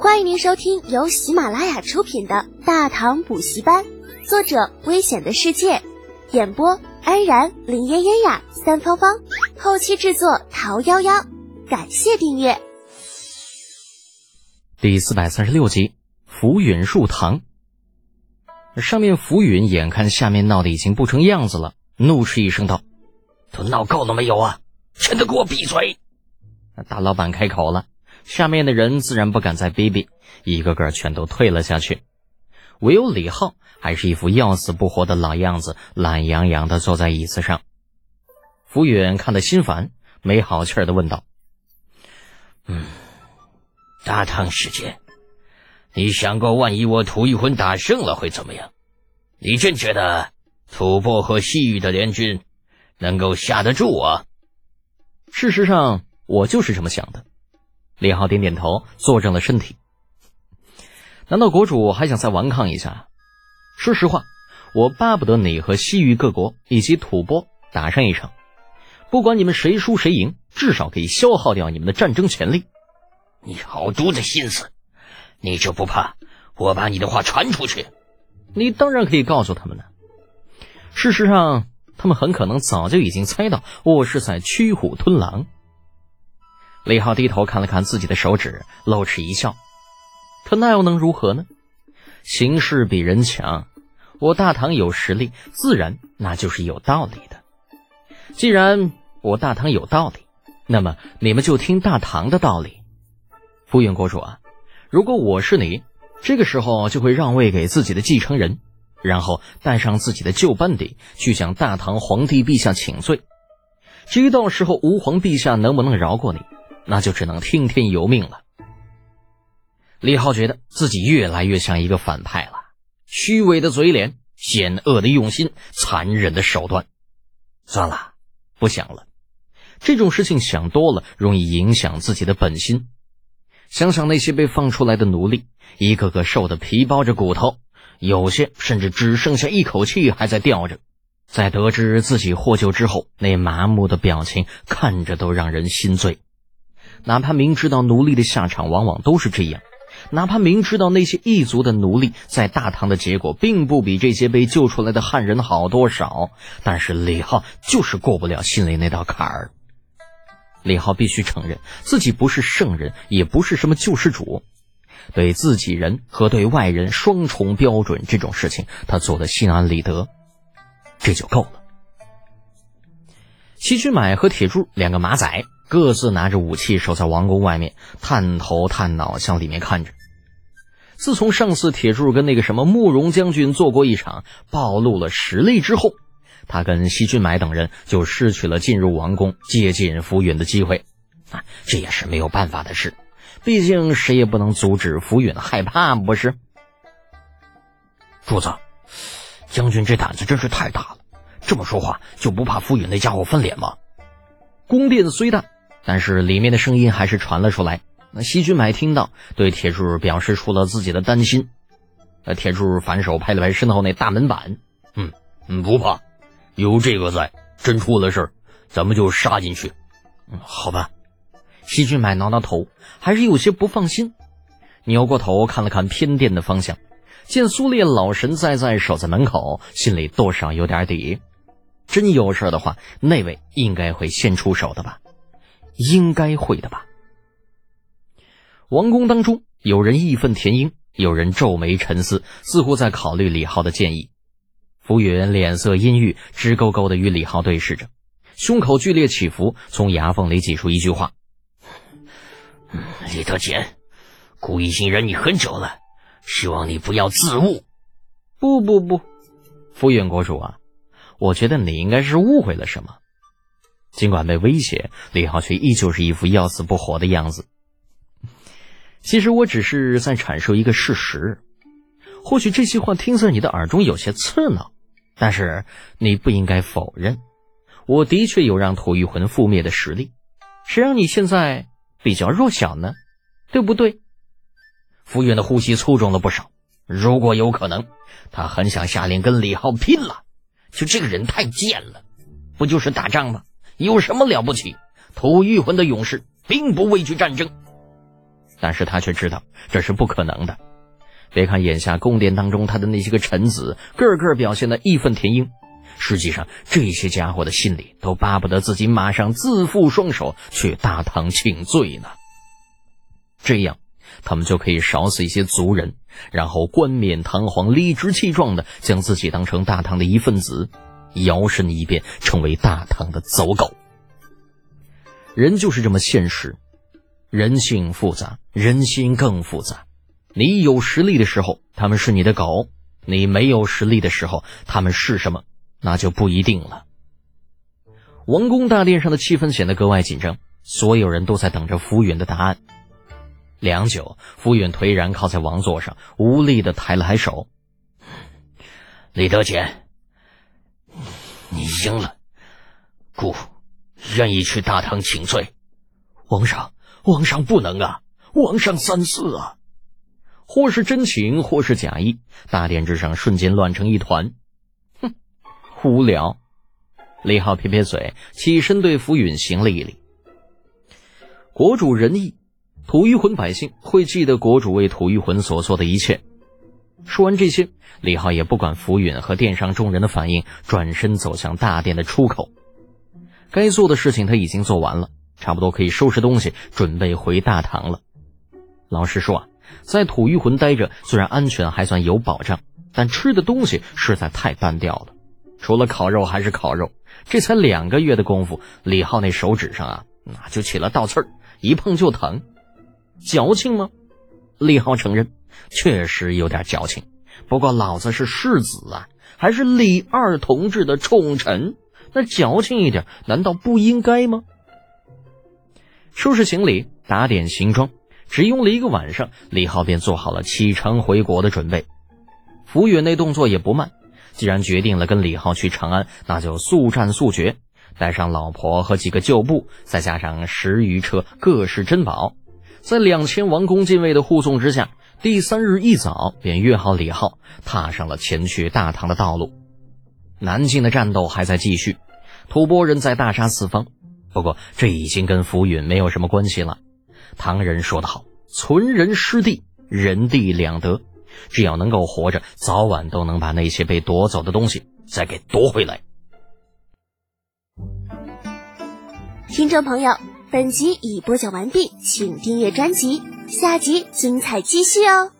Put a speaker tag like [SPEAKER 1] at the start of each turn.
[SPEAKER 1] 欢迎您收听由喜马拉雅出品的《大唐补习班》，作者：危险的世界，演播：安然、林嫣嫣呀、三芳芳，后期制作：桃夭夭。感谢订阅。
[SPEAKER 2] 第四百三十六集，浮云入堂。上面浮云眼看下面闹得已经不成样子了，怒斥一声道：“
[SPEAKER 3] 都闹够了没有啊？全都给我闭嘴！”
[SPEAKER 2] 大老板开口了。下面的人自然不敢再逼逼，一个个全都退了下去。唯有李浩还是一副要死不活的老样子，懒洋洋的坐在椅子上。福远看得心烦，没好气儿的问道：“
[SPEAKER 3] 嗯，大唐世界，你想过万一我吐一魂打胜了会怎么样？你真觉得吐蕃和西域的联军能够下得住我？
[SPEAKER 2] 事实上，我就是这么想的。”李浩点点头，坐正了身体。难道国主还想再顽抗一下？说实话，我巴不得你和西域各国以及吐蕃打上一场，不管你们谁输谁赢，至少可以消耗掉你们的战争潜力。
[SPEAKER 3] 你好毒的心思，你就不怕我把你的话传出去？
[SPEAKER 2] 你当然可以告诉他们了。事实上，他们很可能早就已经猜到我是在驱虎吞狼。李浩低头看了看自己的手指，露齿一笑。可那又能如何呢？形势比人强，我大唐有实力，自然那就是有道理的。既然我大唐有道理，那么你们就听大唐的道理。福远国主啊，如果我是你，这个时候就会让位给自己的继承人，然后带上自己的旧班底去向大唐皇帝陛下请罪。至于到时候吾皇陛下能不能饶过你？那就只能听天由命了。李浩觉得自己越来越像一个反派了，虚伪的嘴脸，险恶的用心，残忍的手段。算了，不想了。这种事情想多了，容易影响自己的本心。想想那些被放出来的奴隶，一个个瘦的皮包着骨头，有些甚至只剩下一口气还在吊着。在得知自己获救之后，那麻木的表情，看着都让人心醉。哪怕明知道奴隶的下场往往都是这样，哪怕明知道那些异族的奴隶在大唐的结果并不比这些被救出来的汉人好多少，但是李浩就是过不了心里那道坎儿。李浩必须承认自己不是圣人，也不是什么救世主，对自己人和对外人双重标准这种事情，他做的心安理得，这就够了。西君买和铁柱两个马仔。各自拿着武器守在王宫外面，探头探脑向里面看着。自从上次铁柱跟那个什么慕容将军做过一场，暴露了实力之后，他跟西俊买等人就失去了进入王宫接近浮云的机会。啊，这也是没有办法的事，毕竟谁也不能阻止浮云害怕，不是？
[SPEAKER 3] 主子，将军这胆子真是太大了，这么说话就不怕浮云那家伙翻脸吗？
[SPEAKER 2] 宫殿虽大。但是里面的声音还是传了出来。那西君买听到，对铁柱表示出了自己的担心。呃，铁柱反手拍了拍身后那大门板，
[SPEAKER 3] 嗯嗯，不怕，有这个在，真出了事儿，咱们就杀进去。
[SPEAKER 2] 嗯，好吧。西君买挠挠头，还是有些不放心，扭过头看了看偏殿的方向，见苏烈老神在在守在门口，心里多少有点底。真有事的话，那位应该会先出手的吧。应该会的吧。王宫当中，有人义愤填膺，有人皱眉沉思，似乎在考虑李浩的建议。浮云脸色阴郁，直勾勾的与李浩对视着，胸口剧烈起伏，从牙缝里挤出一句话：“
[SPEAKER 3] 李德简，故意信任你很久了，希望你不要自误。”
[SPEAKER 2] 不不不，浮云国主啊，我觉得你应该是误会了什么。尽管被威胁，李浩却依旧是一副要死不活的样子。其实我只是在阐述一个事实，或许这些话听在你的耳中有些刺挠，但是你不应该否认，我的确有让土玉魂覆灭的实力。谁让你现在比较弱小呢？对不对？
[SPEAKER 3] 傅远的呼吸粗重了不少。如果有可能，他很想下令跟李浩拼了。就这个人太贱了，不就是打仗吗？有什么了不起？吐玉魂的勇士并不畏惧战争。
[SPEAKER 2] 但是他却知道这是不可能的。别看眼下宫殿当中他的那些个臣子个个表现的义愤填膺，实际上这些家伙的心里都巴不得自己马上自缚双手去大唐请罪呢。这样，他们就可以少死一些族人，然后冠冕堂皇、理直气壮的将自己当成大唐的一份子，摇身一变成为大唐的走狗。人就是这么现实，人性复杂，人心更复杂。你有实力的时候，他们是你的狗；你没有实力的时候，他们是什么，那就不一定了。王宫大殿上的气氛显得格外紧张，所有人都在等着浮云的答案。良久，浮云颓然靠在王座上，无力的抬了抬手：“
[SPEAKER 3] 李德简，你赢了，故。”愿意去大唐请罪，
[SPEAKER 2] 皇上，皇上不能啊！皇上三思啊！或是真情，或是假意，大殿之上瞬间乱成一团。哼，无聊。李浩撇撇嘴，起身对浮允行了一礼。国主仁义，吐谷浑百姓会记得国主为吐谷浑所做的一切。说完这些，李浩也不管浮云和殿上众人的反应，转身走向大殿的出口。该做的事情他已经做完了，差不多可以收拾东西，准备回大堂了。老实说啊，在土御魂待着，虽然安全还算有保障，但吃的东西实在太单调了，除了烤肉还是烤肉。这才两个月的功夫，李浩那手指上啊，那就起了倒刺儿，一碰就疼。矫情吗？李浩承认，确实有点矫情。不过老子是世子啊，还是李二同志的宠臣。那矫情一点，难道不应该吗？收拾行李，打点行装，只用了一个晚上，李浩便做好了启程回国的准备。浮远那动作也不慢，既然决定了跟李浩去长安，那就速战速决，带上老婆和几个旧部，再加上十余车各式珍宝，在两千王公禁卫的护送之下，第三日一早便约好李浩，踏上了前去大唐的道路。南境的战斗还在继续，吐蕃人在大杀四方。不过这已经跟浮云没有什么关系了。唐人说得好：“存人失地，人地两得。只要能够活着，早晚都能把那些被夺走的东西再给夺回来。”
[SPEAKER 1] 听众朋友，本集已播讲完毕，请订阅专辑，下集精彩继续哦。